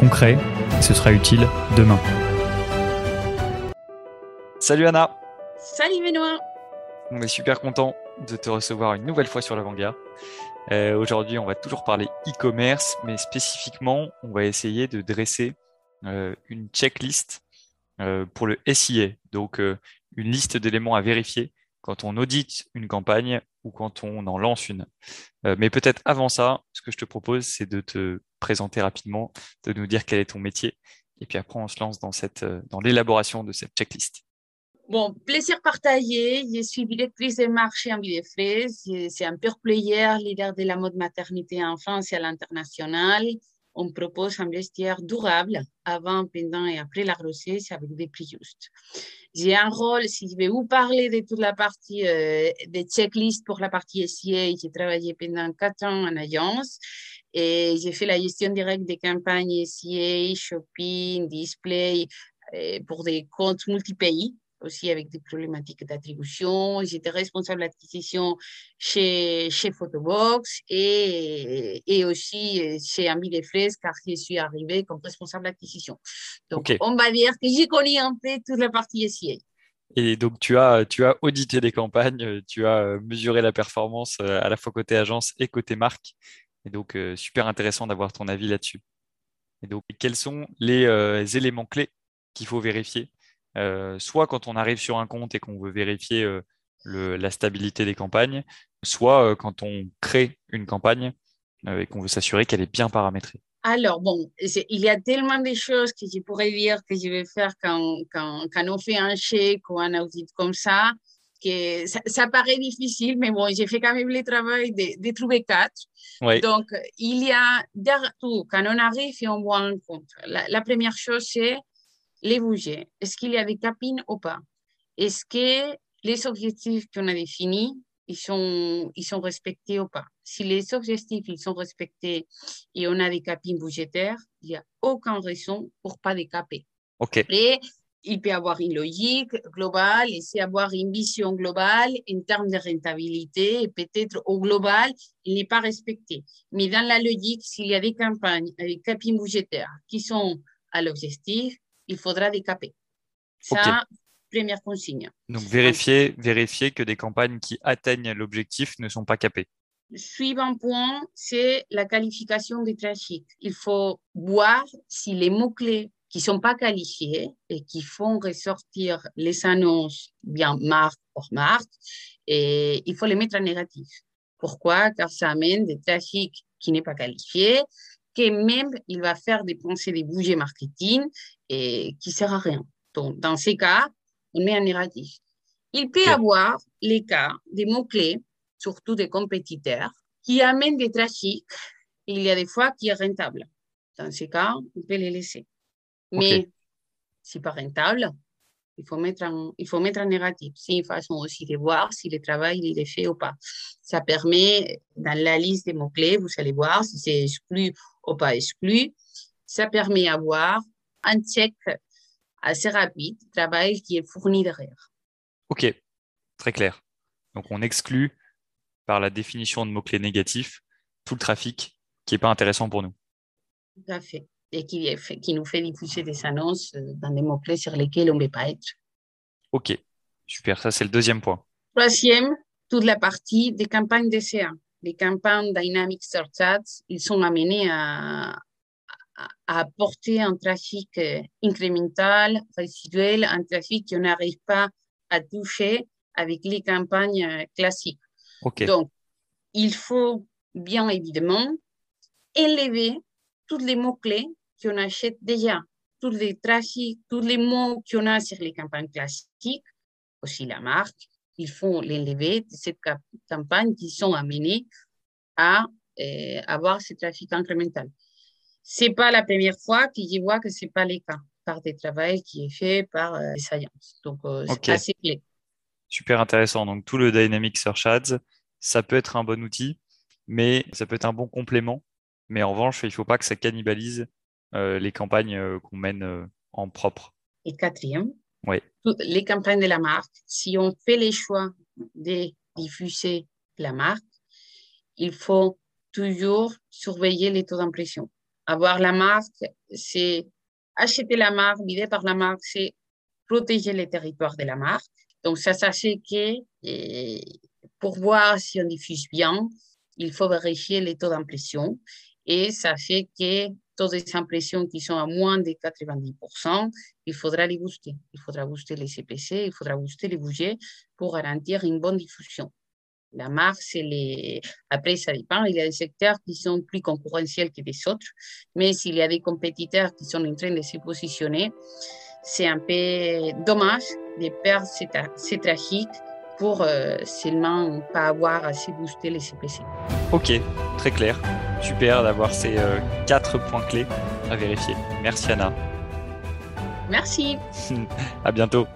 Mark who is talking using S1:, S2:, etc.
S1: concret, et ce sera utile demain.
S2: Salut Anna
S3: Salut Benoît
S2: On est super content de te recevoir une nouvelle fois sur l'Avant-Garde. Euh, Aujourd'hui, on va toujours parler e-commerce, mais spécifiquement, on va essayer de dresser euh, une checklist euh, pour le SIA, donc euh, une liste d'éléments à vérifier quand on audite une campagne ou quand on en lance une. Euh, mais peut-être avant ça, ce que je te propose, c'est de te présenter rapidement, de nous dire quel est ton métier, et puis après on se lance dans, cette, euh, dans l'élaboration de cette checklist.
S3: Bon, plaisir partagé. Je suis directrice des marchés en Villefrais. C'est un pure player, leader de la mode maternité et à l'international. On propose un vestiaire durable avant, pendant et après la grossesse avec des prix justes. J'ai un rôle, si je vais vous parler de toute la partie euh, des checklists pour la partie SIA, j'ai travaillé pendant quatre ans en agence et j'ai fait la gestion directe des campagnes SIA, shopping, display euh, pour des comptes multi-pays aussi avec des problématiques d'attribution. J'étais responsable d'acquisition chez, chez Photobox et, et aussi chez Ami des Fraises car je suis arrivée comme responsable d'acquisition. Donc, on va dire que j'ai connu un peu toute la partie SIA.
S2: Et donc, tu as, tu as audité des campagnes, tu as euh, mesuré la performance euh, à la fois côté agence et côté marque. Et donc, euh, super intéressant d'avoir ton avis là-dessus. Et donc, quels sont les éléments clés qu'il faut vérifier Soit quand on arrive sur un compte et qu'on veut vérifier euh, le- la stabilité des campagnes, soit euh, quand on crée une campagne euh, et qu'on veut s'assurer qu'elle est bien paramétrée.
S3: Alors, bon, il y a tellement de choses que je pourrais dire que je vais faire quand, quand, quand on fait un chèque ou un audit comme ça, que ça, ça paraît difficile, mais bon, j'ai fait quand même le travail de, de trouver quatre. Donc, il y a tout, quand on arrive et on voit un compte, la, la première chose, c'est les budgets. Est-ce qu'il y a des capines ou pas? Est-ce que les objectifs qu'on a définis, ils sont, ils sont respectés ou pas? Si les objectifs, ils sont respectés et on a des capines budgétaires, il n'y a aucune raison pour pas les caper.
S2: Ok.
S3: Après, il peut avoir une logique globale et c'est avoir une vision globale en termes de rentabilité et peut-être au global, il n'est pas respecté. Mais dans la logique, s'il y a des campagnes avec capines budgétaires qui sont à l'objectif, il faudra décaper. Ça, première consigne.
S2: Donc, vérifier, vérifier que des campagnes qui atteignent l'objectif ne sont pas capées.
S3: Suivant point, c'est la qualification du trafic. Il faut voir si les mots-clés qui ne sont pas qualifiés et qui font ressortir les annonces bien marque pour marque, et il faut les mettre en négatif. Pourquoi? Car ça amène des trafics qui n'est pas qualifié, que même il va faire dépenser des budgets marketing et qui ne sert à rien. Donc, dans ces cas, on met en négatif. Il peut y avoir les cas des mots-clés surtout des compétiteurs, qui amènent des trafics. Il y a des fois qui est rentable. Dans ces cas, on peut les laisser. Mais si pas rentable, il faut mettre en, il faut mettre en négatif. C'est une façon aussi de voir si le travail il est fait ou pas. Ça permet, dans la liste des mots-clés, vous allez voir si c'est exclu ou pas exclu. Ça permet d'avoir un check assez rapide, du travail qui est fourni derrière.
S2: Ok, très clair. Donc on exclut par la définition de mots-clés négatifs tout le trafic qui n'est pas intéressant pour nous.
S3: Tout à fait. Et qui, est fait- qui nous fait diffuser des annonces dans des mots-clés sur lesquels on ne veut pas être.
S2: Ok, super, ça c'est le deuxième point.
S3: Troisième, toute la partie des campagnes DCA. Les campagnes Dynamic Search Ads, ils sont amenés à, apporter un trafic euh, incrémental, résiduel, un trafic qu'on n'arrive pas à toucher avec les campagnes euh, classiques. Donc, il faut bien évidemment élever tous les mots-clés qu'on achète déjà, tous les trafics, tous les mots qu'on a sur les campagnes classiques, aussi la marque, il faut l'élever de cette campagne qui sont amenées à euh, avoir ce trafic incrémental. c'est pas la première fois que je vois que c'est pas le cas par des travaux qui est fait par euh, les sciences. Donc, euh, c'est assez clé.
S2: Super intéressant. Donc, tout le Dynamic Search Ads, ça peut être un bon outil, mais ça peut être un bon complément. Mais en revanche, il ne faut pas que ça cannibalise les campagnes qu'on mène en propre.
S3: Et quatrième,
S2: oui.
S3: les campagnes de la marque, si on fait les choix de diffuser la marque, il faut toujours surveiller les taux d'impression. Avoir la marque, c'est acheter la marque, vider par la marque, c'est protéger les territoires de la marque. Donc, ça, fait que pour voir si on diffuse bien, il faut vérifier les taux d'impression. Et ça fait que taux d'impression qui sont à moins de 90%, il faudra les booster. Il faudra booster les CPC, il faudra booster les budgets pour garantir une bonne diffusion. La c'est les... Après, ça dépend. Il y a des secteurs qui sont plus concurrentiels que des autres. Mais s'il y a des compétiteurs qui sont en train de se positionner, c'est un peu dommage de perdre cette, tragique pour euh, seulement pas avoir assez boosté les CPC.
S2: Ok, très clair. Super d'avoir ces euh, quatre points clés à vérifier. Merci Anna.
S3: Merci.
S2: à bientôt.